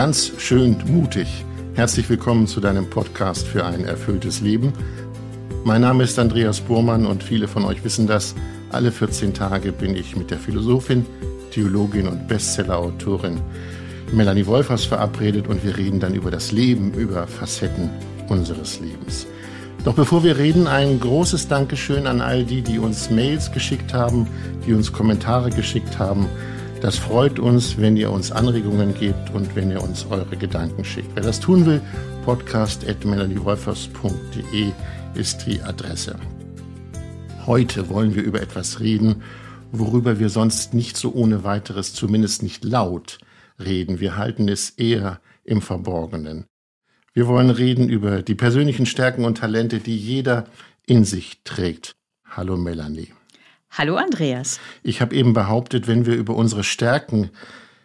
ganz schön mutig. Herzlich willkommen zu deinem Podcast für ein erfülltes Leben. Mein Name ist Andreas Burmann und viele von euch wissen das. Alle 14 Tage bin ich mit der Philosophin, Theologin und Bestsellerautorin Melanie Wolfers verabredet und wir reden dann über das Leben, über Facetten unseres Lebens. Doch bevor wir reden, ein großes Dankeschön an all die, die uns Mails geschickt haben, die uns Kommentare geschickt haben. Das freut uns, wenn ihr uns Anregungen gebt und wenn ihr uns eure Gedanken schickt. Wer das tun will, podcast.melaniewolfers.de ist die Adresse. Heute wollen wir über etwas reden, worüber wir sonst nicht so ohne weiteres, zumindest nicht laut, reden. Wir halten es eher im Verborgenen. Wir wollen reden über die persönlichen Stärken und Talente, die jeder in sich trägt. Hallo Melanie. Hallo Andreas. Ich habe eben behauptet, wenn wir über unsere Stärken,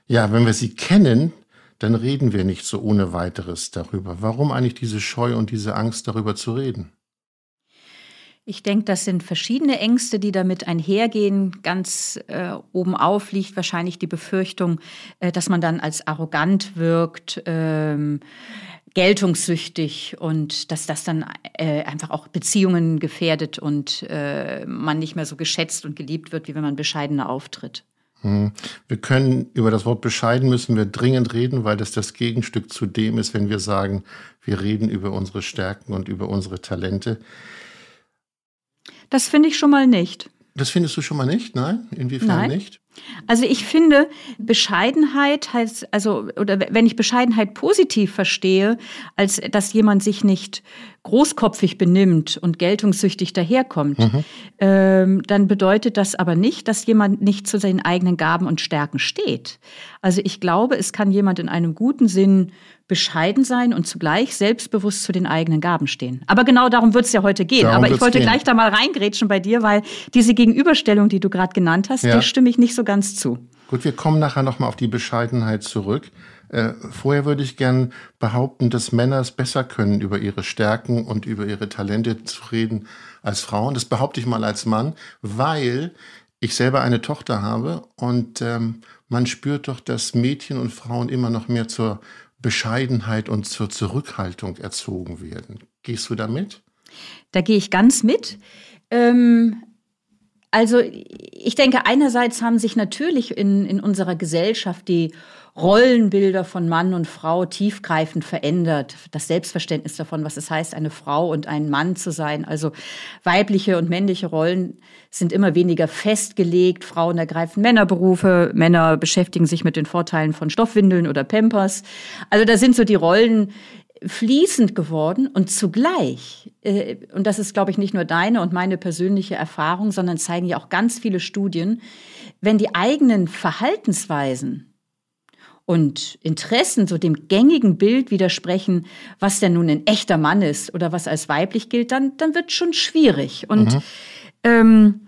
ja, wenn wir sie kennen, dann reden wir nicht so ohne weiteres darüber. Warum eigentlich diese Scheu und diese Angst darüber zu reden? Ich denke, das sind verschiedene Ängste, die damit einhergehen. Ganz äh, oben auf liegt wahrscheinlich die Befürchtung, äh, dass man dann als arrogant wirkt. Ähm, geltungssüchtig und dass das dann äh, einfach auch Beziehungen gefährdet und äh, man nicht mehr so geschätzt und geliebt wird, wie wenn man bescheidener auftritt. Hm. Wir können über das Wort bescheiden müssen wir dringend reden, weil das das Gegenstück zu dem ist, wenn wir sagen, wir reden über unsere Stärken und über unsere Talente. Das finde ich schon mal nicht. Das findest du schon mal nicht? Nein? Inwiefern Nein. nicht? Also ich finde, Bescheidenheit heißt, also, oder wenn ich Bescheidenheit positiv verstehe, als dass jemand sich nicht großkopfig benimmt und geltungssüchtig daherkommt, mhm. ähm, dann bedeutet das aber nicht, dass jemand nicht zu seinen eigenen Gaben und Stärken steht. Also ich glaube, es kann jemand in einem guten Sinn bescheiden sein und zugleich selbstbewusst zu den eigenen Gaben stehen. Aber genau darum wird es ja heute gehen. Darum Aber ich wollte gehen. gleich da mal reingrätschen bei dir, weil diese Gegenüberstellung, die du gerade genannt hast, ja. der stimme ich nicht so ganz zu. Gut, wir kommen nachher nochmal auf die Bescheidenheit zurück. Äh, vorher würde ich gern behaupten, dass Männer es besser können, über ihre Stärken und über ihre Talente zu reden als Frauen. Das behaupte ich mal als Mann, weil ich selber eine Tochter habe und ähm, man spürt doch, dass Mädchen und Frauen immer noch mehr zur Bescheidenheit und zur Zurückhaltung erzogen werden. Gehst du damit? Da gehe ich ganz mit. Ähm, also ich denke, einerseits haben sich natürlich in, in unserer Gesellschaft die Rollenbilder von Mann und Frau tiefgreifend verändert. Das Selbstverständnis davon, was es heißt, eine Frau und ein Mann zu sein. Also weibliche und männliche Rollen sind immer weniger festgelegt. Frauen ergreifen Männerberufe, Männer beschäftigen sich mit den Vorteilen von Stoffwindeln oder Pampers. Also da sind so die Rollen fließend geworden und zugleich, äh, und das ist, glaube ich, nicht nur deine und meine persönliche Erfahrung, sondern zeigen ja auch ganz viele Studien, wenn die eigenen Verhaltensweisen und Interessen so dem gängigen Bild widersprechen, was denn nun ein echter Mann ist oder was als weiblich gilt, dann, dann wird schon schwierig. Und mhm. ähm,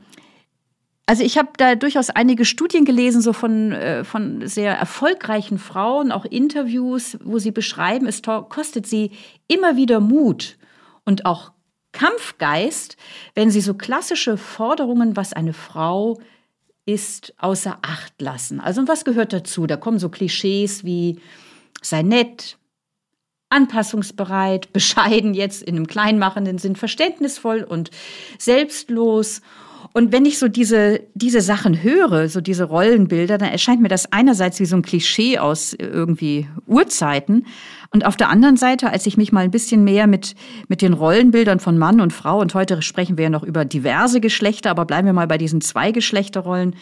also ich habe da durchaus einige Studien gelesen, so von, äh, von sehr erfolgreichen Frauen, auch Interviews, wo sie beschreiben, es kostet sie immer wieder Mut und auch Kampfgeist, wenn sie so klassische Forderungen, was eine Frau ist außer Acht lassen. Also was gehört dazu? Da kommen so Klischees wie sei nett, anpassungsbereit, bescheiden jetzt in einem kleinmachenden Sinn, verständnisvoll und selbstlos. Und wenn ich so diese, diese Sachen höre, so diese Rollenbilder, dann erscheint mir das einerseits wie so ein Klischee aus irgendwie Urzeiten. Und auf der anderen Seite, als ich mich mal ein bisschen mehr mit, mit den Rollenbildern von Mann und Frau, und heute sprechen wir ja noch über diverse Geschlechter, aber bleiben wir mal bei diesen zwei Geschlechterrollen,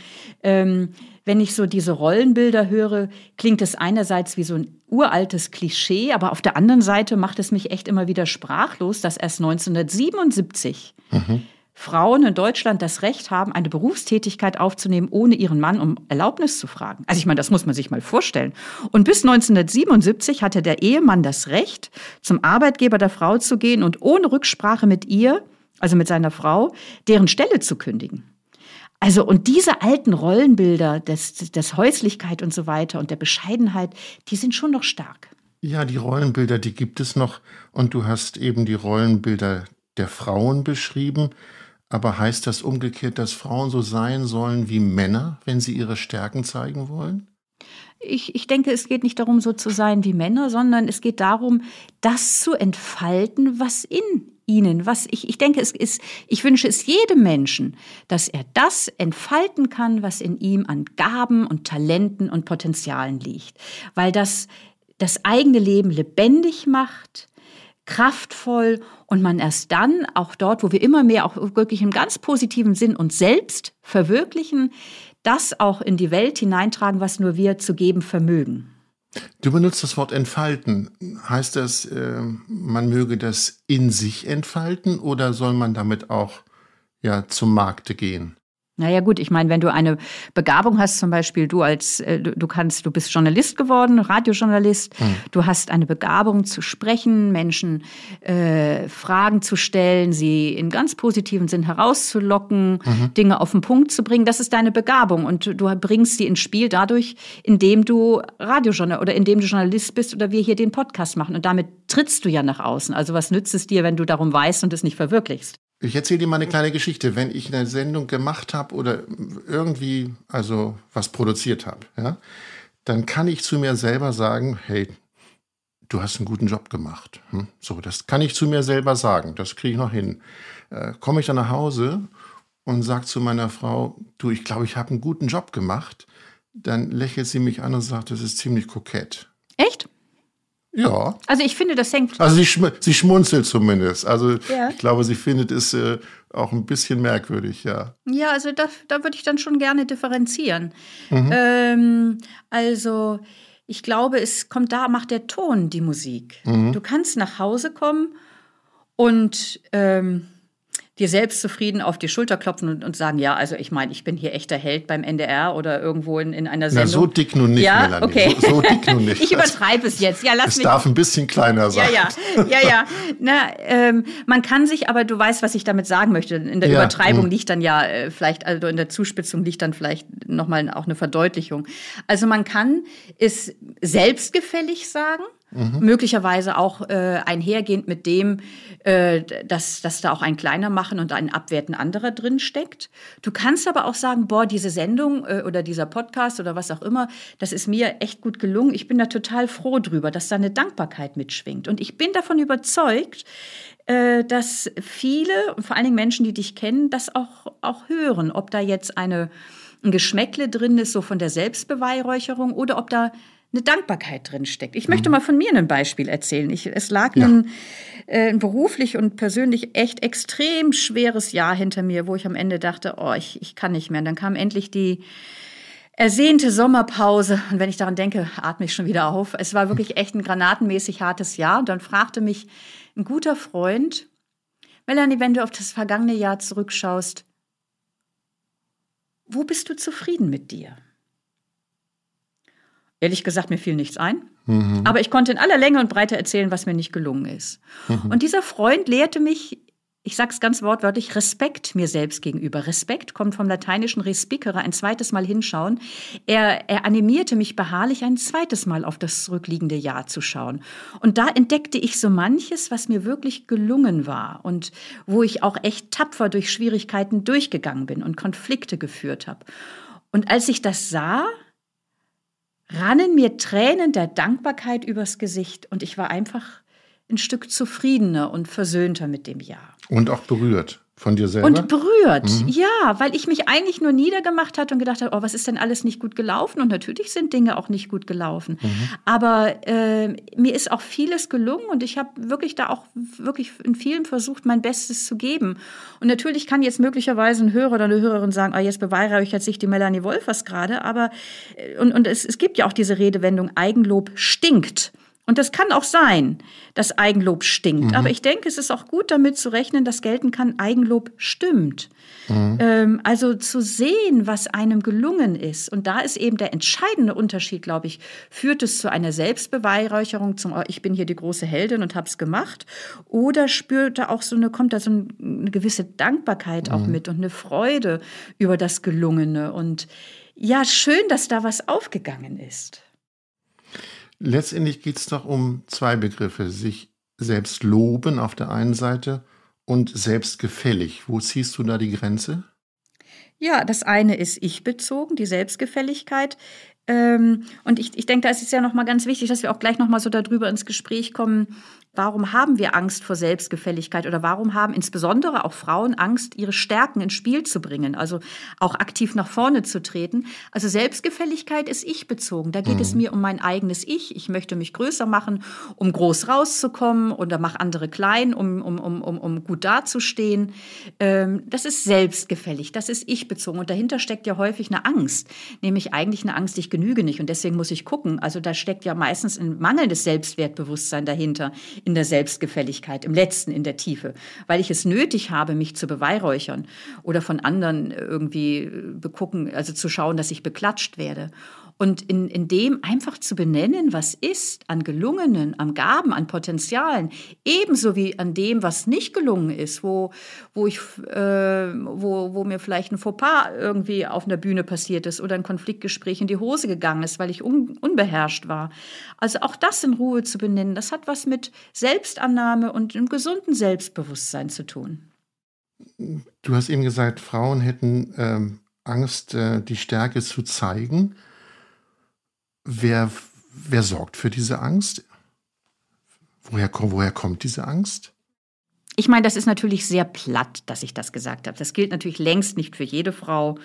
ähm, wenn ich so diese Rollenbilder höre, klingt es einerseits wie so ein uraltes Klischee, aber auf der anderen Seite macht es mich echt immer wieder sprachlos, dass erst 1977 mhm. Frauen in Deutschland das Recht haben, eine Berufstätigkeit aufzunehmen, ohne ihren Mann um Erlaubnis zu fragen. Also ich meine, das muss man sich mal vorstellen. Und bis 1977 hatte der Ehemann das Recht, zum Arbeitgeber der Frau zu gehen und ohne Rücksprache mit ihr, also mit seiner Frau, deren Stelle zu kündigen. Also und diese alten Rollenbilder des, des Häuslichkeit und so weiter und der Bescheidenheit, die sind schon noch stark. Ja, die Rollenbilder, die gibt es noch. Und du hast eben die Rollenbilder der Frauen beschrieben. Aber heißt das umgekehrt, dass Frauen so sein sollen wie Männer, wenn sie ihre Stärken zeigen wollen? Ich, ich denke, es geht nicht darum, so zu sein wie Männer, sondern es geht darum, das zu entfalten, was in ihnen, was ich, ich denke, es ist, ich wünsche es jedem Menschen, dass er das entfalten kann, was in ihm an Gaben und Talenten und Potenzialen liegt. Weil das das eigene Leben lebendig macht, kraftvoll und man erst dann auch dort, wo wir immer mehr auch wirklich im ganz positiven Sinn uns selbst verwirklichen, das auch in die Welt hineintragen, was nur wir zu geben vermögen. Du benutzt das Wort entfalten. Heißt das, äh, man möge das in sich entfalten oder soll man damit auch ja, zum Markte gehen? Naja gut, ich meine, wenn du eine Begabung hast, zum Beispiel du als, äh, du, kannst, du bist Journalist geworden, Radiojournalist, mhm. du hast eine Begabung zu sprechen, Menschen äh, Fragen zu stellen, sie in ganz positiven Sinn herauszulocken, mhm. Dinge auf den Punkt zu bringen, das ist deine Begabung und du bringst sie ins Spiel dadurch, indem du Radiojournalist oder indem du Journalist bist oder wir hier den Podcast machen und damit trittst du ja nach außen. Also was nützt es dir, wenn du darum weißt und es nicht verwirklichst? Ich erzähle dir mal eine kleine Geschichte. Wenn ich eine Sendung gemacht habe oder irgendwie also was produziert habe, ja, dann kann ich zu mir selber sagen, hey, du hast einen guten Job gemacht. Hm? So, das kann ich zu mir selber sagen. Das kriege ich noch hin. Äh, Komme ich dann nach Hause und sage zu meiner Frau, du, ich glaube, ich habe einen guten Job gemacht, dann lächelt sie mich an und sagt, das ist ziemlich kokett. Echt? Ja. Also ich finde, das hängt. Also sie, schm sie schmunzelt zumindest. Also ja. ich glaube, sie findet es äh, auch ein bisschen merkwürdig, ja. Ja, also da, da würde ich dann schon gerne differenzieren. Mhm. Ähm, also ich glaube, es kommt da, macht der Ton die Musik. Mhm. Du kannst nach Hause kommen und ähm, dir selbst zufrieden auf die Schulter klopfen und, und sagen, ja, also ich meine, ich bin hier echter Held beim NDR oder irgendwo in, in einer Sendung. Na, so dick nun nicht, ja? Melanie. Okay. So, so dick nun nicht. ich übertreibe es jetzt. Ja, lass es mich. darf ein bisschen kleiner sein. Ja, ja, ja, ja. Na, ähm, man kann sich, aber du weißt, was ich damit sagen möchte. In der ja, Übertreibung mh. liegt dann ja äh, vielleicht, also in der Zuspitzung liegt dann vielleicht nochmal auch eine Verdeutlichung. Also man kann es selbstgefällig sagen. Mhm. Möglicherweise auch äh, einhergehend mit dem, äh, dass, dass da auch ein kleiner machen und ein Abwerten anderer drin steckt. Du kannst aber auch sagen, boah, diese Sendung äh, oder dieser Podcast oder was auch immer, das ist mir echt gut gelungen. Ich bin da total froh drüber, dass da eine Dankbarkeit mitschwingt. Und ich bin davon überzeugt, äh, dass viele, vor allen Dingen Menschen, die dich kennen, das auch, auch hören, ob da jetzt eine, ein Geschmäckle drin ist, so von der Selbstbeweihräucherung, oder ob da eine Dankbarkeit drin steckt. Ich möchte mhm. mal von mir ein Beispiel erzählen. Ich, es lag ja. ein, äh, ein beruflich und persönlich echt extrem schweres Jahr hinter mir, wo ich am Ende dachte, oh, ich, ich kann nicht mehr. Und dann kam endlich die ersehnte Sommerpause. Und wenn ich daran denke, atme ich schon wieder auf. Es war wirklich echt ein granatenmäßig hartes Jahr. Und dann fragte mich ein guter Freund, Melanie, wenn du auf das vergangene Jahr zurückschaust, wo bist du zufrieden mit dir? Ehrlich gesagt, mir fiel nichts ein. Mhm. Aber ich konnte in aller Länge und Breite erzählen, was mir nicht gelungen ist. Mhm. Und dieser Freund lehrte mich, ich sage es ganz wortwörtlich, Respekt mir selbst gegenüber. Respekt kommt vom lateinischen respicere, ein zweites Mal hinschauen. Er, er animierte mich beharrlich, ein zweites Mal auf das zurückliegende Jahr zu schauen. Und da entdeckte ich so manches, was mir wirklich gelungen war und wo ich auch echt tapfer durch Schwierigkeiten durchgegangen bin und Konflikte geführt habe. Und als ich das sah, rannen mir Tränen der Dankbarkeit übers Gesicht und ich war einfach ein Stück zufriedener und versöhnter mit dem Jahr. Und auch berührt. Von dir selber? Und berührt, mhm. ja, weil ich mich eigentlich nur niedergemacht hatte und gedacht habe, oh, was ist denn alles nicht gut gelaufen? Und natürlich sind Dinge auch nicht gut gelaufen. Mhm. Aber äh, mir ist auch vieles gelungen und ich habe wirklich da auch wirklich in vielen versucht, mein Bestes zu geben. Und natürlich kann jetzt möglicherweise ein Hörer oder eine Hörerin sagen, ah, jetzt beweihräuchert sich die Melanie Wolfers gerade. Aber äh, und, und es, es gibt ja auch diese Redewendung, Eigenlob stinkt. Und das kann auch sein, dass Eigenlob stinkt. Mhm. Aber ich denke, es ist auch gut damit zu rechnen, dass gelten kann, Eigenlob stimmt. Mhm. Ähm, also zu sehen, was einem gelungen ist. Und da ist eben der entscheidende Unterschied, glaube ich, führt es zu einer Selbstbeweihräucherung, zum oh, ich bin hier die große Heldin und habe es gemacht. Oder spürt da auch so eine, kommt da so eine gewisse Dankbarkeit mhm. auch mit und eine Freude über das Gelungene. Und ja, schön, dass da was aufgegangen ist. Letztendlich geht es doch um zwei Begriffe. Sich selbst loben auf der einen Seite und selbstgefällig. Wo ziehst du da die Grenze? Ja, das eine ist ich bezogen, die Selbstgefälligkeit. Ähm, und ich, ich denke, da ist es ja nochmal ganz wichtig, dass wir auch gleich nochmal so darüber ins Gespräch kommen, Warum haben wir Angst vor Selbstgefälligkeit oder warum haben insbesondere auch Frauen Angst, ihre Stärken ins Spiel zu bringen, also auch aktiv nach vorne zu treten? Also Selbstgefälligkeit ist ich bezogen. Da geht mhm. es mir um mein eigenes Ich. Ich möchte mich größer machen, um groß rauszukommen oder mach andere klein, um, um, um, um, um gut dazustehen. Ähm, das ist selbstgefällig, das ist ich bezogen. Und dahinter steckt ja häufig eine Angst, nämlich eigentlich eine Angst, ich genüge nicht und deswegen muss ich gucken. Also da steckt ja meistens ein mangelndes Selbstwertbewusstsein dahinter in der Selbstgefälligkeit, im letzten in der Tiefe, weil ich es nötig habe, mich zu beweihräuchern oder von anderen irgendwie begucken, also zu schauen, dass ich beklatscht werde. Und in, in dem einfach zu benennen, was ist an gelungenen, an Gaben, an Potenzialen, ebenso wie an dem, was nicht gelungen ist, wo, wo, ich, äh, wo, wo mir vielleicht ein Fauxpas irgendwie auf einer Bühne passiert ist oder ein Konfliktgespräch in die Hose gegangen ist, weil ich un, unbeherrscht war. Also auch das in Ruhe zu benennen, das hat was mit Selbstannahme und einem gesunden Selbstbewusstsein zu tun. Du hast eben gesagt, Frauen hätten ähm, Angst, äh, die Stärke zu zeigen. Wer, wer sorgt für diese Angst? Woher, woher kommt diese Angst? Ich meine, das ist natürlich sehr platt, dass ich das gesagt habe. Das gilt natürlich längst nicht für jede Frau.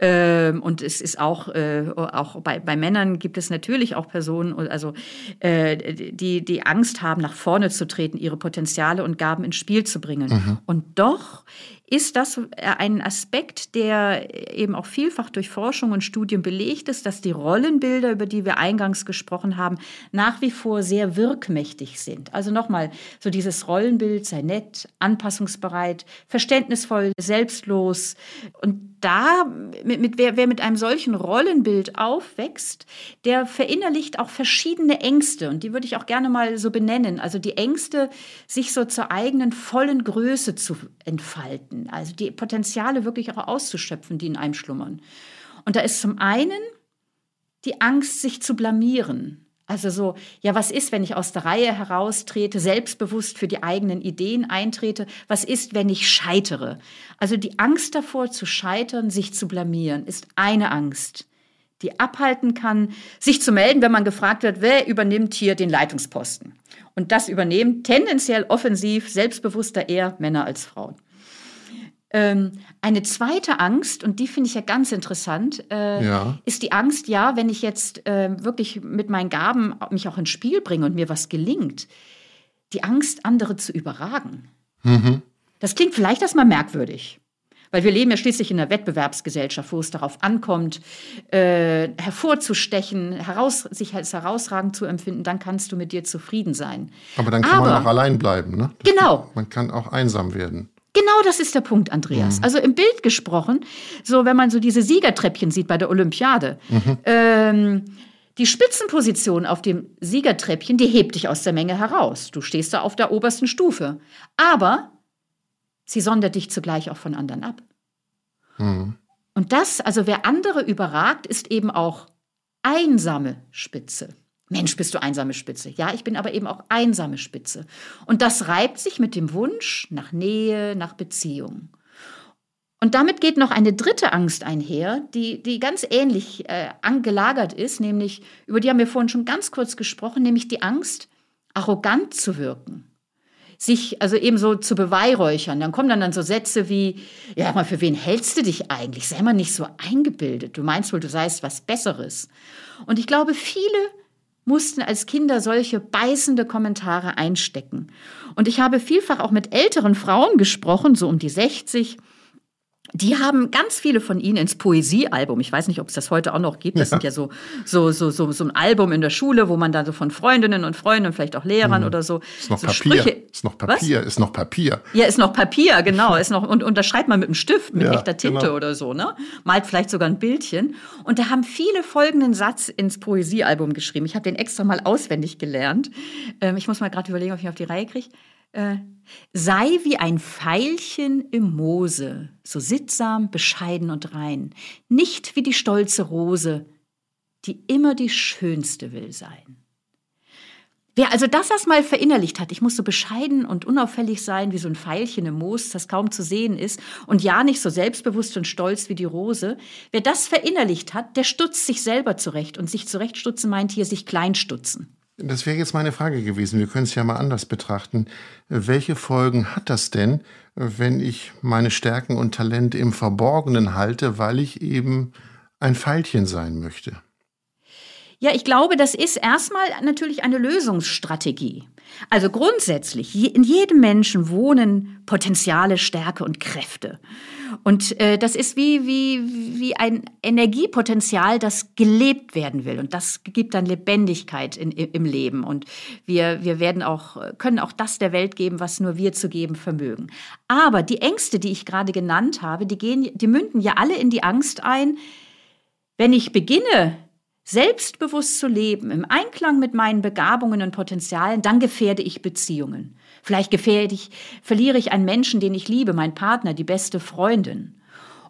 Ähm, und es ist auch, äh, auch bei, bei Männern gibt es natürlich auch Personen, also, äh, die, die Angst haben, nach vorne zu treten, ihre Potenziale und Gaben ins Spiel zu bringen. Mhm. Und doch ist das ein Aspekt, der eben auch vielfach durch Forschung und Studien belegt ist, dass die Rollenbilder, über die wir eingangs gesprochen haben, nach wie vor sehr wirkmächtig sind. Also nochmal, so dieses Rollenbild sei nett, anpassungsbereit, verständnisvoll, selbstlos. Und da, mit, mit, wer, wer mit einem solchen Rollenbild aufwächst, der verinnerlicht auch verschiedene Ängste. Und die würde ich auch gerne mal so benennen. Also die Ängste, sich so zur eigenen vollen Größe zu entfalten also die Potenziale wirklich auch auszuschöpfen, die in einem schlummern. Und da ist zum einen die Angst, sich zu blamieren. Also so, ja, was ist, wenn ich aus der Reihe heraustrete, selbstbewusst für die eigenen Ideen eintrete? Was ist, wenn ich scheitere? Also die Angst davor zu scheitern, sich zu blamieren, ist eine Angst, die abhalten kann, sich zu melden, wenn man gefragt wird, wer übernimmt hier den Leitungsposten? Und das übernehmen tendenziell offensiv, selbstbewusster eher Männer als Frauen. Ähm, eine zweite Angst, und die finde ich ja ganz interessant, äh, ja. ist die Angst, ja, wenn ich jetzt äh, wirklich mit meinen Gaben mich auch ins Spiel bringe und mir was gelingt, die Angst, andere zu überragen. Mhm. Das klingt vielleicht erstmal merkwürdig. Weil wir leben ja schließlich in einer Wettbewerbsgesellschaft, wo es darauf ankommt, äh, hervorzustechen, heraus, sich als herausragend zu empfinden, dann kannst du mit dir zufrieden sein. Aber dann kann Aber, man auch allein bleiben, ne? Das genau. man kann auch einsam werden. Genau das ist der Punkt, Andreas. Mhm. Also im Bild gesprochen, so wenn man so diese Siegertreppchen sieht bei der Olympiade, mhm. ähm, die Spitzenposition auf dem Siegertreppchen, die hebt dich aus der Menge heraus. Du stehst da auf der obersten Stufe. Aber sie sondert dich zugleich auch von anderen ab. Mhm. Und das, also wer andere überragt, ist eben auch einsame Spitze. Mensch, bist du einsame Spitze. Ja, ich bin aber eben auch einsame Spitze. Und das reibt sich mit dem Wunsch nach Nähe, nach Beziehung. Und damit geht noch eine dritte Angst einher, die, die ganz ähnlich äh, angelagert ist, nämlich, über die haben wir vorhin schon ganz kurz gesprochen, nämlich die Angst, arrogant zu wirken. Sich also eben so zu beweihräuchern. Dann kommen dann, dann so Sätze wie, ja, mal, für wen hältst du dich eigentlich? Sei mal nicht so eingebildet. Du meinst wohl, du seist was Besseres. Und ich glaube, viele mussten als Kinder solche beißende Kommentare einstecken. Und ich habe vielfach auch mit älteren Frauen gesprochen, so um die 60, die haben ganz viele von ihnen ins Poesiealbum. Ich weiß nicht, ob es das heute auch noch gibt. Das ja. sind ja so, so, so, so, so ein Album in der Schule, wo man dann so von Freundinnen und Freunden, vielleicht auch Lehrern mhm. oder so. Ist noch so Papier. Sprüche. Ist noch Papier. Was? Ist noch Papier. Ja, ist noch Papier, genau. Ist noch, und, und da schreibt man mit einem Stift, mit ja, echter Tinte genau. oder so, ne? Malt vielleicht sogar ein Bildchen. Und da haben viele folgenden Satz ins Poesiealbum geschrieben. Ich habe den extra mal auswendig gelernt. Ähm, ich muss mal gerade überlegen, ob ich ihn auf die Reihe kriege. Äh, sei wie ein Veilchen im Moose, so sittsam, bescheiden und rein, nicht wie die stolze Rose, die immer die schönste will sein. Wer also das erstmal verinnerlicht hat, ich muss so bescheiden und unauffällig sein wie so ein Pfeilchen im Moos, das kaum zu sehen ist, und ja nicht so selbstbewusst und stolz wie die Rose, wer das verinnerlicht hat, der stutzt sich selber zurecht. Und sich zurechtstutzen meint hier sich kleinstutzen. Das wäre jetzt meine Frage gewesen. Wir können es ja mal anders betrachten. Welche Folgen hat das denn, wenn ich meine Stärken und Talente im Verborgenen halte, weil ich eben ein Pfeilchen sein möchte? Ja, ich glaube, das ist erstmal natürlich eine Lösungsstrategie. Also grundsätzlich, in jedem Menschen wohnen Potenziale, Stärke und Kräfte. Und äh, das ist wie, wie, wie ein Energiepotenzial, das gelebt werden will. Und das gibt dann Lebendigkeit in, im Leben. Und wir, wir werden auch, können auch das der Welt geben, was nur wir zu geben vermögen. Aber die Ängste, die ich gerade genannt habe, die, gehen, die münden ja alle in die Angst ein, wenn ich beginne, selbstbewusst zu leben, im Einklang mit meinen Begabungen und Potenzialen, dann gefährde ich Beziehungen. Vielleicht gefährde ich, verliere ich einen Menschen, den ich liebe, meinen Partner, die beste Freundin.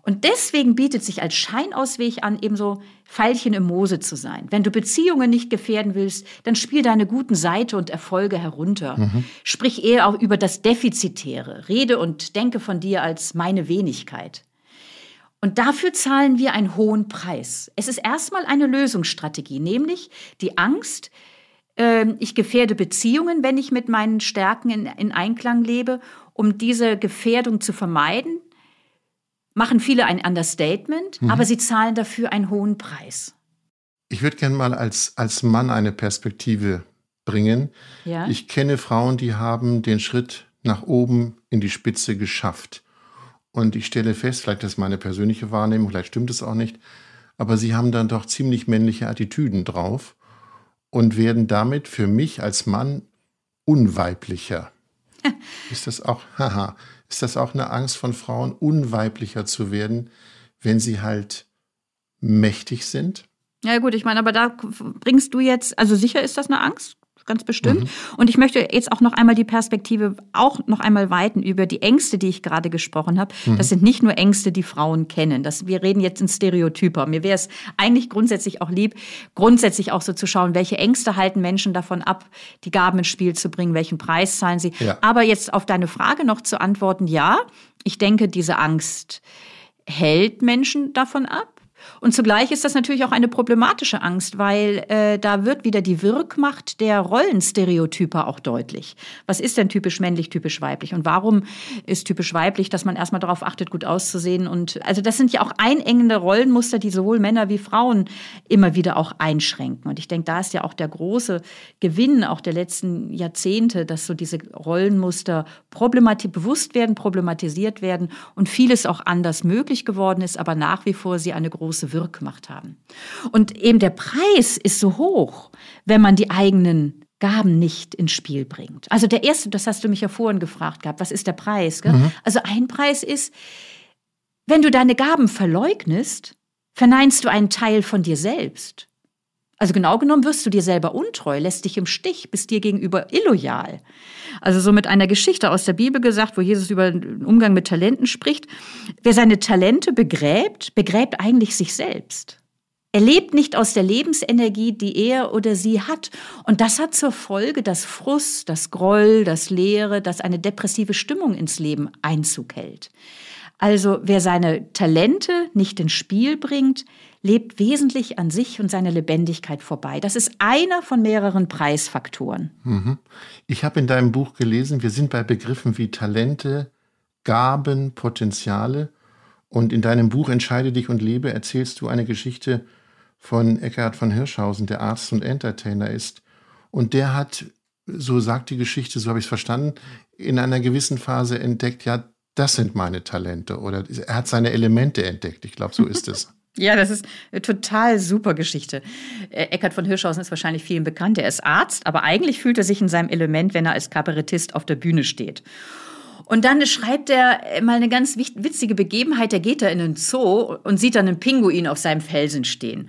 Und deswegen bietet sich als Scheinausweg an, ebenso Pfeilchen im Moose zu sein. Wenn du Beziehungen nicht gefährden willst, dann spiel deine guten Seite und Erfolge herunter. Mhm. Sprich eher auch über das Defizitäre. Rede und denke von dir als meine Wenigkeit. Und dafür zahlen wir einen hohen Preis. Es ist erstmal eine Lösungsstrategie, nämlich die Angst, äh, ich gefährde Beziehungen, wenn ich mit meinen Stärken in, in Einklang lebe. Um diese Gefährdung zu vermeiden, machen viele ein Understatement, mhm. aber sie zahlen dafür einen hohen Preis. Ich würde gerne mal als, als Mann eine Perspektive bringen. Ja? Ich kenne Frauen, die haben den Schritt nach oben in die Spitze geschafft. Und ich stelle fest, vielleicht ist meine persönliche Wahrnehmung, vielleicht stimmt es auch nicht, aber sie haben dann doch ziemlich männliche Attitüden drauf und werden damit für mich als Mann unweiblicher. ist das auch, haha, ist das auch eine Angst von Frauen, unweiblicher zu werden, wenn sie halt mächtig sind? Ja gut, ich meine, aber da bringst du jetzt, also sicher ist das eine Angst, ganz bestimmt. Mhm. Und ich möchte jetzt auch noch einmal die Perspektive auch noch einmal weiten über die Ängste, die ich gerade gesprochen habe. Mhm. Das sind nicht nur Ängste, die Frauen kennen. Das, wir reden jetzt in Stereotyper. Mir wäre es eigentlich grundsätzlich auch lieb, grundsätzlich auch so zu schauen, welche Ängste halten Menschen davon ab, die Gaben ins Spiel zu bringen, welchen Preis zahlen sie. Ja. Aber jetzt auf deine Frage noch zu antworten, ja, ich denke, diese Angst hält Menschen davon ab. Und zugleich ist das natürlich auch eine problematische Angst, weil äh, da wird wieder die Wirkmacht der Rollenstereotype auch deutlich. Was ist denn typisch männlich, typisch weiblich? Und warum ist typisch weiblich, dass man erstmal darauf achtet, gut auszusehen? Und also das sind ja auch einengende Rollenmuster, die sowohl Männer wie Frauen immer wieder auch einschränken. Und ich denke, da ist ja auch der große Gewinn auch der letzten Jahrzehnte, dass so diese Rollenmuster problemati bewusst werden, problematisiert werden und vieles auch anders möglich geworden ist, aber nach wie vor sie eine große große Wirkmacht haben. Und eben der Preis ist so hoch, wenn man die eigenen Gaben nicht ins Spiel bringt. Also der erste, das hast du mich ja vorhin gefragt gehabt, was ist der Preis? Mhm. Also ein Preis ist, wenn du deine Gaben verleugnest, verneinst du einen Teil von dir selbst. Also genau genommen wirst du dir selber untreu, lässt dich im Stich, bist dir gegenüber illoyal. Also so mit einer Geschichte aus der Bibel gesagt, wo Jesus über den Umgang mit Talenten spricht. Wer seine Talente begräbt, begräbt eigentlich sich selbst. Er lebt nicht aus der Lebensenergie, die er oder sie hat. Und das hat zur Folge, dass Frust, das Groll, das Leere, dass eine depressive Stimmung ins Leben Einzug hält. Also wer seine Talente nicht ins Spiel bringt, lebt wesentlich an sich und seiner Lebendigkeit vorbei. Das ist einer von mehreren Preisfaktoren. Mhm. Ich habe in deinem Buch gelesen, wir sind bei Begriffen wie Talente, Gaben, Potenziale. Und in deinem Buch Entscheide dich und lebe erzählst du eine Geschichte von Eckhard von Hirschhausen, der Arzt und Entertainer ist. Und der hat, so sagt die Geschichte, so habe ich es verstanden, in einer gewissen Phase entdeckt, ja, das sind meine Talente. Oder er hat seine Elemente entdeckt. Ich glaube, so ist es. Ja, das ist eine total super Geschichte. Äh, Eckhard von Hirschhausen ist wahrscheinlich vielen bekannt. Er ist Arzt, aber eigentlich fühlt er sich in seinem Element, wenn er als Kabarettist auf der Bühne steht. Und dann schreibt er mal eine ganz witzige Begebenheit. Er geht da in den Zoo und sieht dann einen Pinguin auf seinem Felsen stehen.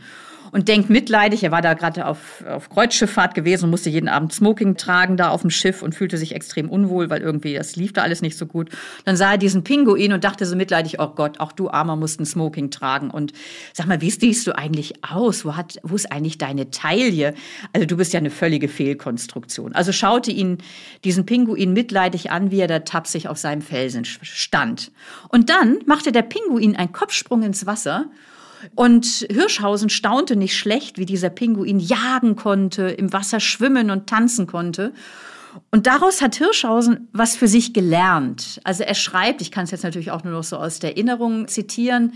Und denkt mitleidig, er war da gerade auf, auf Kreuzschifffahrt gewesen und musste jeden Abend Smoking tragen da auf dem Schiff und fühlte sich extrem unwohl, weil irgendwie das lief da alles nicht so gut. Dann sah er diesen Pinguin und dachte so mitleidig, oh Gott, auch du Armer musst ein Smoking tragen. Und sag mal, wie siehst du eigentlich aus? Wo, hat, wo ist eigentlich deine Taille? Also du bist ja eine völlige Fehlkonstruktion. Also schaute ihn diesen Pinguin mitleidig an, wie er da tapsig auf seinem Felsen stand. Und dann machte der Pinguin einen Kopfsprung ins Wasser und Hirschhausen staunte nicht schlecht, wie dieser Pinguin jagen konnte, im Wasser schwimmen und tanzen konnte. Und daraus hat Hirschhausen was für sich gelernt. Also er schreibt, ich kann es jetzt natürlich auch nur noch so aus der Erinnerung zitieren,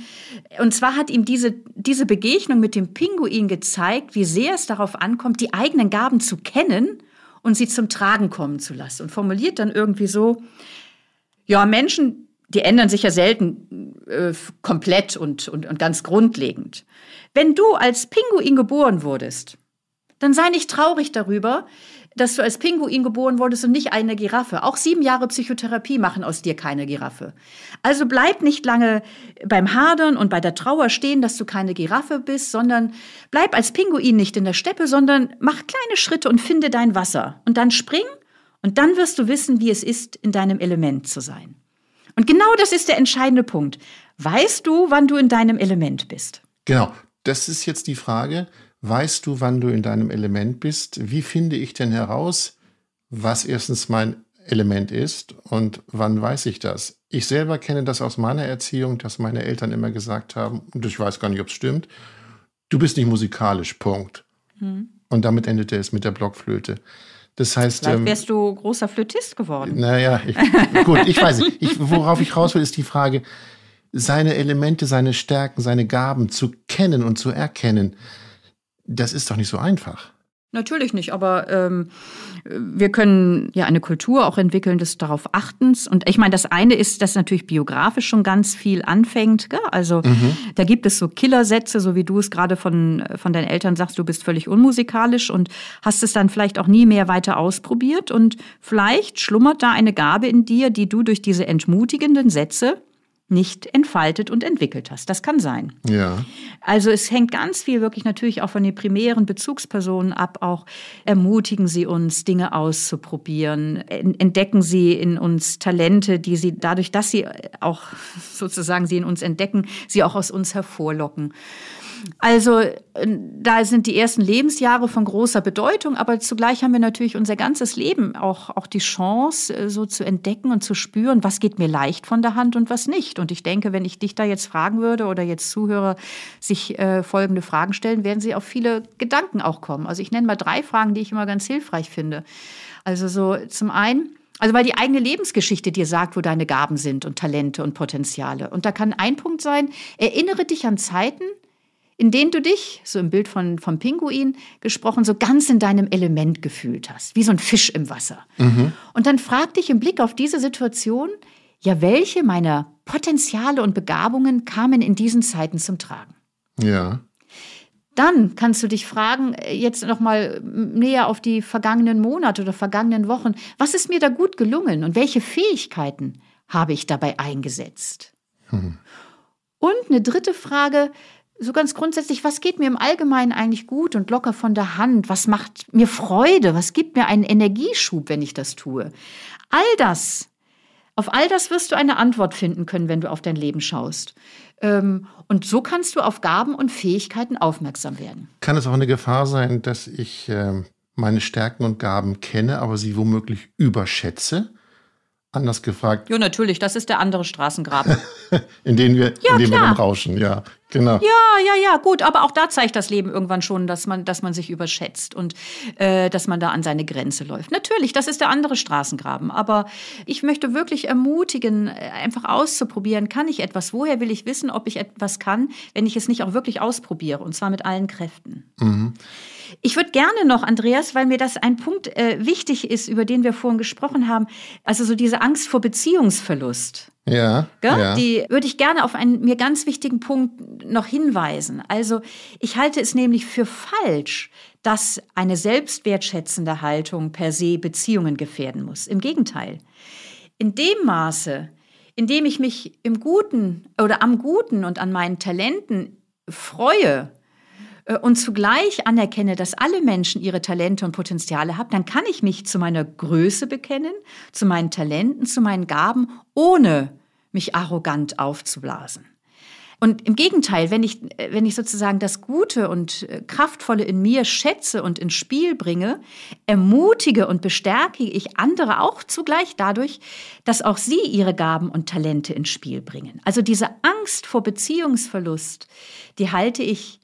und zwar hat ihm diese, diese Begegnung mit dem Pinguin gezeigt, wie sehr es darauf ankommt, die eigenen Gaben zu kennen und sie zum Tragen kommen zu lassen. Und formuliert dann irgendwie so, ja, Menschen, die ändern sich ja selten äh, komplett und, und, und ganz grundlegend. Wenn du als Pinguin geboren wurdest, dann sei nicht traurig darüber, dass du als Pinguin geboren wurdest und nicht eine Giraffe. Auch sieben Jahre Psychotherapie machen aus dir keine Giraffe. Also bleib nicht lange beim Hadern und bei der Trauer stehen, dass du keine Giraffe bist, sondern bleib als Pinguin nicht in der Steppe, sondern mach kleine Schritte und finde dein Wasser. Und dann spring und dann wirst du wissen, wie es ist, in deinem Element zu sein. Und genau das ist der entscheidende Punkt. Weißt du, wann du in deinem Element bist? Genau, das ist jetzt die Frage. Weißt du, wann du in deinem Element bist? Wie finde ich denn heraus, was erstens mein Element ist und wann weiß ich das? Ich selber kenne das aus meiner Erziehung, dass meine Eltern immer gesagt haben, und ich weiß gar nicht, ob es stimmt, du bist nicht musikalisch, Punkt. Hm. Und damit endete es mit der Blockflöte. Das heißt, Vielleicht ähm, wärst du großer Flötist geworden. Naja, ich, gut, ich weiß nicht. Ich, worauf ich raus will, ist die Frage, seine Elemente, seine Stärken, seine Gaben zu kennen und zu erkennen. Das ist doch nicht so einfach. Natürlich nicht, aber ähm, wir können ja eine Kultur auch entwickeln des darauf Achtens. Und ich meine, das eine ist, dass natürlich biografisch schon ganz viel anfängt. Gell? Also mhm. da gibt es so Killersätze, so wie du es gerade von, von deinen Eltern sagst, du bist völlig unmusikalisch und hast es dann vielleicht auch nie mehr weiter ausprobiert. Und vielleicht schlummert da eine Gabe in dir, die du durch diese entmutigenden Sätze nicht entfaltet und entwickelt hast. Das kann sein. Ja. Also es hängt ganz viel wirklich natürlich auch von den primären Bezugspersonen ab. Auch ermutigen Sie uns, Dinge auszuprobieren. Entdecken Sie in uns Talente, die Sie dadurch, dass Sie auch sozusagen Sie in uns entdecken, Sie auch aus uns hervorlocken. Also äh, da sind die ersten Lebensjahre von großer Bedeutung, aber zugleich haben wir natürlich unser ganzes Leben auch, auch die Chance, äh, so zu entdecken und zu spüren, was geht mir leicht von der Hand und was nicht. Und ich denke, wenn ich dich da jetzt fragen würde oder jetzt Zuhörer sich äh, folgende Fragen stellen, werden sie auf viele Gedanken auch kommen. Also ich nenne mal drei Fragen, die ich immer ganz hilfreich finde. Also so zum einen, also weil die eigene Lebensgeschichte dir sagt, wo deine Gaben sind und Talente und Potenziale. Und da kann ein Punkt sein, erinnere dich an Zeiten, in denen du dich, so im Bild von, vom Pinguin gesprochen, so ganz in deinem Element gefühlt hast, wie so ein Fisch im Wasser. Mhm. Und dann frag dich im Blick auf diese Situation, ja, welche meiner Potenziale und Begabungen kamen in diesen Zeiten zum Tragen? Ja. Dann kannst du dich fragen, äh, jetzt noch mal näher auf die vergangenen Monate oder vergangenen Wochen, was ist mir da gut gelungen und welche Fähigkeiten habe ich dabei eingesetzt? Mhm. Und eine dritte Frage, so ganz grundsätzlich, was geht mir im Allgemeinen eigentlich gut und locker von der Hand? Was macht mir Freude? Was gibt mir einen Energieschub, wenn ich das tue? All das, auf all das wirst du eine Antwort finden können, wenn du auf dein Leben schaust. Ähm, und so kannst du auf Gaben und Fähigkeiten aufmerksam werden. Kann es auch eine Gefahr sein, dass ich ähm, meine Stärken und Gaben kenne, aber sie womöglich überschätze? Anders gefragt. Ja, natürlich, das ist der andere Straßengraben. in den wir, ja, in dem wir rauschen, ja, genau. Ja, ja, ja, gut, aber auch da zeigt das Leben irgendwann schon, dass man, dass man sich überschätzt und äh, dass man da an seine Grenze läuft. Natürlich, das ist der andere Straßengraben, aber ich möchte wirklich ermutigen, äh, einfach auszuprobieren, kann ich etwas? Woher will ich wissen, ob ich etwas kann, wenn ich es nicht auch wirklich ausprobiere und zwar mit allen Kräften? Mhm. Ich würde gerne noch, Andreas, weil mir das ein Punkt äh, wichtig ist, über den wir vorhin gesprochen haben, also so diese Angst vor Beziehungsverlust. Ja, ja. Die würde ich gerne auf einen mir ganz wichtigen Punkt noch hinweisen. Also ich halte es nämlich für falsch, dass eine selbstwertschätzende Haltung per se Beziehungen gefährden muss. Im Gegenteil. In dem Maße, in dem ich mich im Guten oder am Guten und an meinen Talenten freue, und zugleich anerkenne, dass alle Menschen ihre Talente und Potenziale haben, dann kann ich mich zu meiner Größe bekennen, zu meinen Talenten, zu meinen Gaben, ohne mich arrogant aufzublasen. Und im Gegenteil, wenn ich, wenn ich sozusagen das Gute und äh, Kraftvolle in mir schätze und ins Spiel bringe, ermutige und bestärke ich andere auch zugleich dadurch, dass auch sie ihre Gaben und Talente ins Spiel bringen. Also diese Angst vor Beziehungsverlust, die halte ich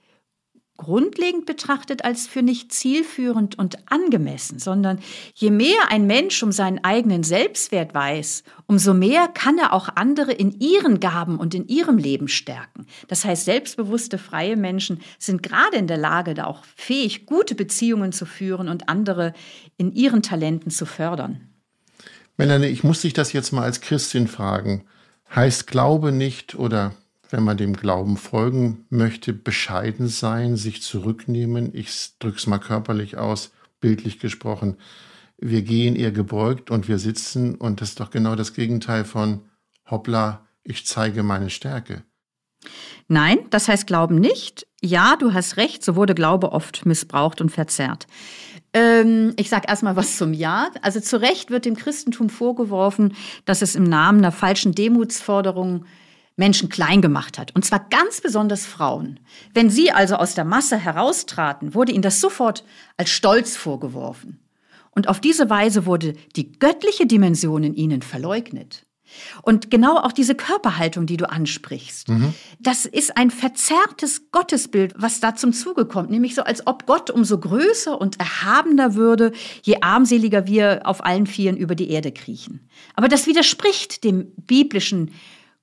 grundlegend betrachtet als für nicht zielführend und angemessen, sondern je mehr ein Mensch um seinen eigenen Selbstwert weiß, umso mehr kann er auch andere in ihren Gaben und in ihrem Leben stärken. Das heißt, selbstbewusste, freie Menschen sind gerade in der Lage, da auch fähig, gute Beziehungen zu führen und andere in ihren Talenten zu fördern. Melanie, ich muss dich das jetzt mal als Christin fragen. Heißt Glaube nicht oder wenn man dem Glauben folgen möchte, bescheiden sein, sich zurücknehmen. Ich drücke es mal körperlich aus, bildlich gesprochen. Wir gehen eher gebeugt und wir sitzen und das ist doch genau das Gegenteil von hoppla, ich zeige meine Stärke. Nein, das heißt Glauben nicht. Ja, du hast recht, so wurde Glaube oft missbraucht und verzerrt. Ähm, ich sage erstmal was zum Ja. Also zu Recht wird dem Christentum vorgeworfen, dass es im Namen einer falschen Demutsforderung Menschen klein gemacht hat. Und zwar ganz besonders Frauen. Wenn sie also aus der Masse heraustraten, wurde ihnen das sofort als Stolz vorgeworfen. Und auf diese Weise wurde die göttliche Dimension in ihnen verleugnet. Und genau auch diese Körperhaltung, die du ansprichst, mhm. das ist ein verzerrtes Gottesbild, was da zum Zuge kommt, nämlich so, als ob Gott umso größer und erhabener würde, je armseliger wir auf allen Vieren über die Erde kriechen. Aber das widerspricht dem biblischen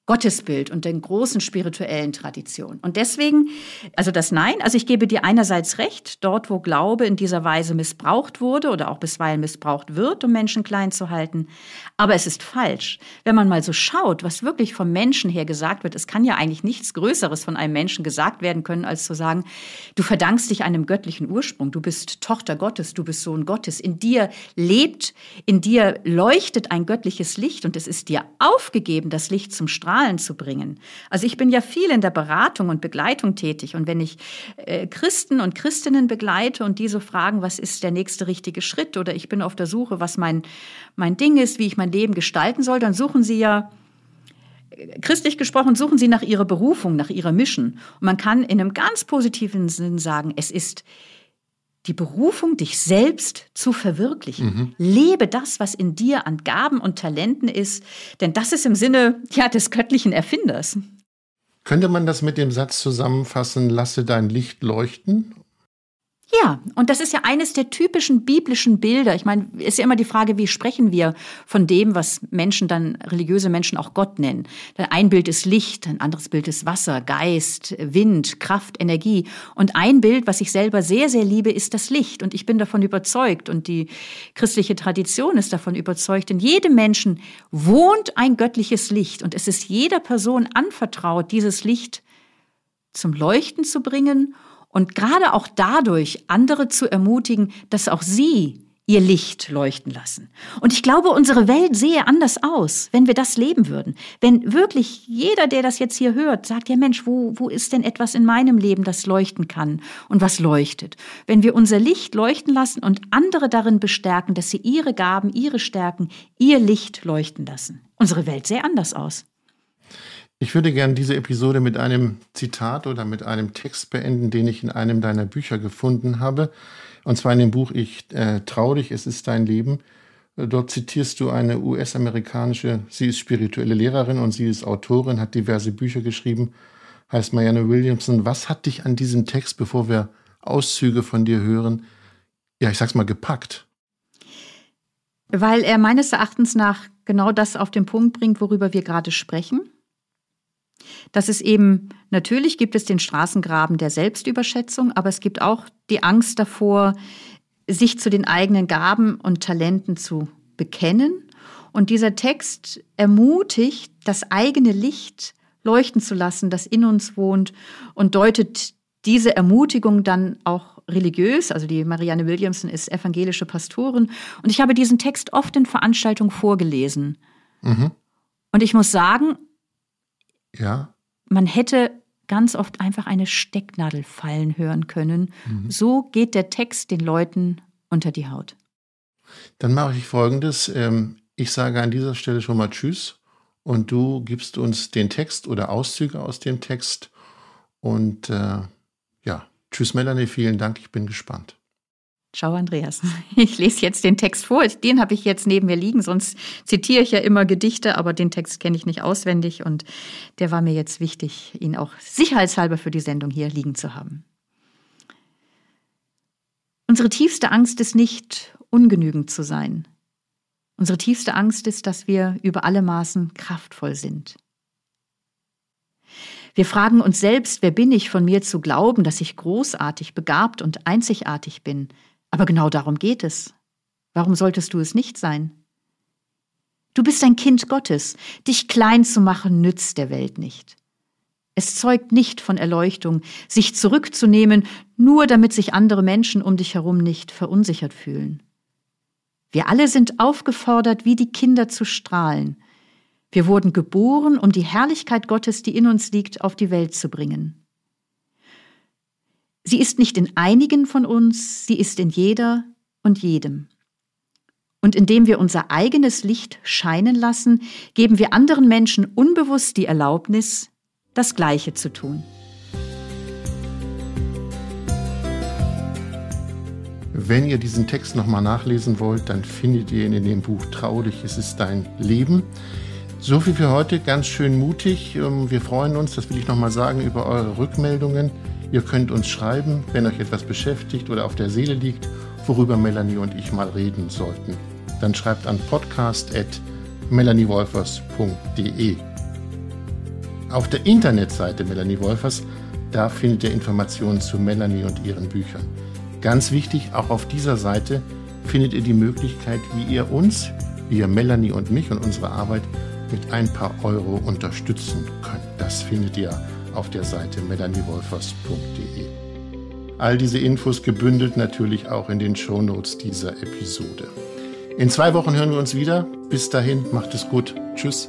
Gottesbild und den großen spirituellen Traditionen. Und deswegen, also das Nein, also ich gebe dir einerseits recht, dort wo Glaube in dieser Weise missbraucht wurde oder auch bisweilen missbraucht wird, um Menschen klein zu halten. Aber es ist falsch. Wenn man mal so schaut, was wirklich vom Menschen her gesagt wird, es kann ja eigentlich nichts Größeres von einem Menschen gesagt werden können, als zu sagen, du verdankst dich einem göttlichen Ursprung, du bist Tochter Gottes, du bist Sohn Gottes, in dir lebt, in dir leuchtet ein göttliches Licht und es ist dir aufgegeben, das Licht zum Strahlen Strahlen zu bringen. Also ich bin ja viel in der Beratung und Begleitung tätig und wenn ich äh, Christen und Christinnen begleite und diese fragen, was ist der nächste richtige Schritt oder ich bin auf der Suche, was mein, mein Ding ist, wie ich mein Leben gestalten soll, dann suchen sie ja äh, christlich gesprochen, suchen sie nach ihrer Berufung, nach ihrer Mission. Und man kann in einem ganz positiven Sinn sagen, es ist die Berufung, dich selbst zu verwirklichen. Mhm. Lebe das, was in dir an Gaben und Talenten ist, denn das ist im Sinne ja, des göttlichen Erfinders. Könnte man das mit dem Satz zusammenfassen, lasse dein Licht leuchten? Ja, und das ist ja eines der typischen biblischen Bilder. Ich meine, ist ja immer die Frage, wie sprechen wir von dem, was Menschen dann, religiöse Menschen auch Gott nennen. Ein Bild ist Licht, ein anderes Bild ist Wasser, Geist, Wind, Kraft, Energie. Und ein Bild, was ich selber sehr, sehr liebe, ist das Licht. Und ich bin davon überzeugt und die christliche Tradition ist davon überzeugt, in jedem Menschen wohnt ein göttliches Licht und es ist jeder Person anvertraut, dieses Licht zum Leuchten zu bringen und gerade auch dadurch andere zu ermutigen, dass auch sie ihr Licht leuchten lassen. Und ich glaube, unsere Welt sehe anders aus, wenn wir das leben würden. Wenn wirklich jeder, der das jetzt hier hört, sagt, ja Mensch, wo, wo ist denn etwas in meinem Leben, das leuchten kann und was leuchtet? Wenn wir unser Licht leuchten lassen und andere darin bestärken, dass sie ihre Gaben, ihre Stärken, ihr Licht leuchten lassen. Unsere Welt sähe anders aus. Ich würde gerne diese Episode mit einem Zitat oder mit einem Text beenden, den ich in einem deiner Bücher gefunden habe. Und zwar in dem Buch Ich äh, trau dich, es ist dein Leben. Dort zitierst du eine US-amerikanische, sie ist spirituelle Lehrerin und sie ist Autorin, hat diverse Bücher geschrieben, heißt Marianne Williamson. Was hat dich an diesem Text, bevor wir Auszüge von dir hören, ja, ich sag's mal, gepackt? Weil er meines Erachtens nach genau das auf den Punkt bringt, worüber wir gerade sprechen dass es eben, natürlich gibt es den Straßengraben der Selbstüberschätzung, aber es gibt auch die Angst davor, sich zu den eigenen Gaben und Talenten zu bekennen. Und dieser Text ermutigt, das eigene Licht leuchten zu lassen, das in uns wohnt und deutet diese Ermutigung dann auch religiös. Also die Marianne Williamson ist evangelische Pastorin. Und ich habe diesen Text oft in Veranstaltungen vorgelesen. Mhm. Und ich muss sagen, ja. Man hätte ganz oft einfach eine Stecknadel fallen hören können. Mhm. So geht der Text den Leuten unter die Haut. Dann mache ich Folgendes. Ähm, ich sage an dieser Stelle schon mal Tschüss und du gibst uns den Text oder Auszüge aus dem Text. Und äh, ja, Tschüss Melanie, vielen Dank, ich bin gespannt. Schau, Andreas, ich lese jetzt den Text vor. Den habe ich jetzt neben mir liegen, sonst zitiere ich ja immer Gedichte, aber den Text kenne ich nicht auswendig und der war mir jetzt wichtig, ihn auch sicherheitshalber für die Sendung hier liegen zu haben. Unsere tiefste Angst ist nicht, ungenügend zu sein. Unsere tiefste Angst ist, dass wir über alle Maßen kraftvoll sind. Wir fragen uns selbst, wer bin ich von mir zu glauben, dass ich großartig, begabt und einzigartig bin, aber genau darum geht es. Warum solltest du es nicht sein? Du bist ein Kind Gottes. Dich klein zu machen nützt der Welt nicht. Es zeugt nicht von Erleuchtung, sich zurückzunehmen, nur damit sich andere Menschen um dich herum nicht verunsichert fühlen. Wir alle sind aufgefordert, wie die Kinder zu strahlen. Wir wurden geboren, um die Herrlichkeit Gottes, die in uns liegt, auf die Welt zu bringen. Sie ist nicht in einigen von uns, sie ist in jeder und jedem. Und indem wir unser eigenes Licht scheinen lassen, geben wir anderen Menschen unbewusst die Erlaubnis, das Gleiche zu tun. Wenn ihr diesen Text nochmal nachlesen wollt, dann findet ihr ihn in dem Buch Traulich, es ist dein Leben. So viel für heute, ganz schön mutig. Ähm, wir freuen uns, das will ich nochmal sagen, über eure Rückmeldungen. Ihr könnt uns schreiben, wenn euch etwas beschäftigt oder auf der Seele liegt, worüber Melanie und ich mal reden sollten. Dann schreibt an podcast.melaniewolfers.de. Auf der Internetseite Melanie Wolfers, da findet ihr Informationen zu Melanie und ihren Büchern. Ganz wichtig, auch auf dieser Seite findet ihr die Möglichkeit, wie ihr uns, wie ihr Melanie und mich und unsere Arbeit mit ein paar Euro unterstützen könnt. Das findet ihr auf der Seite melaniewolfers.de. All diese Infos gebündelt natürlich auch in den Shownotes dieser Episode. In zwei Wochen hören wir uns wieder. Bis dahin, macht es gut. Tschüss.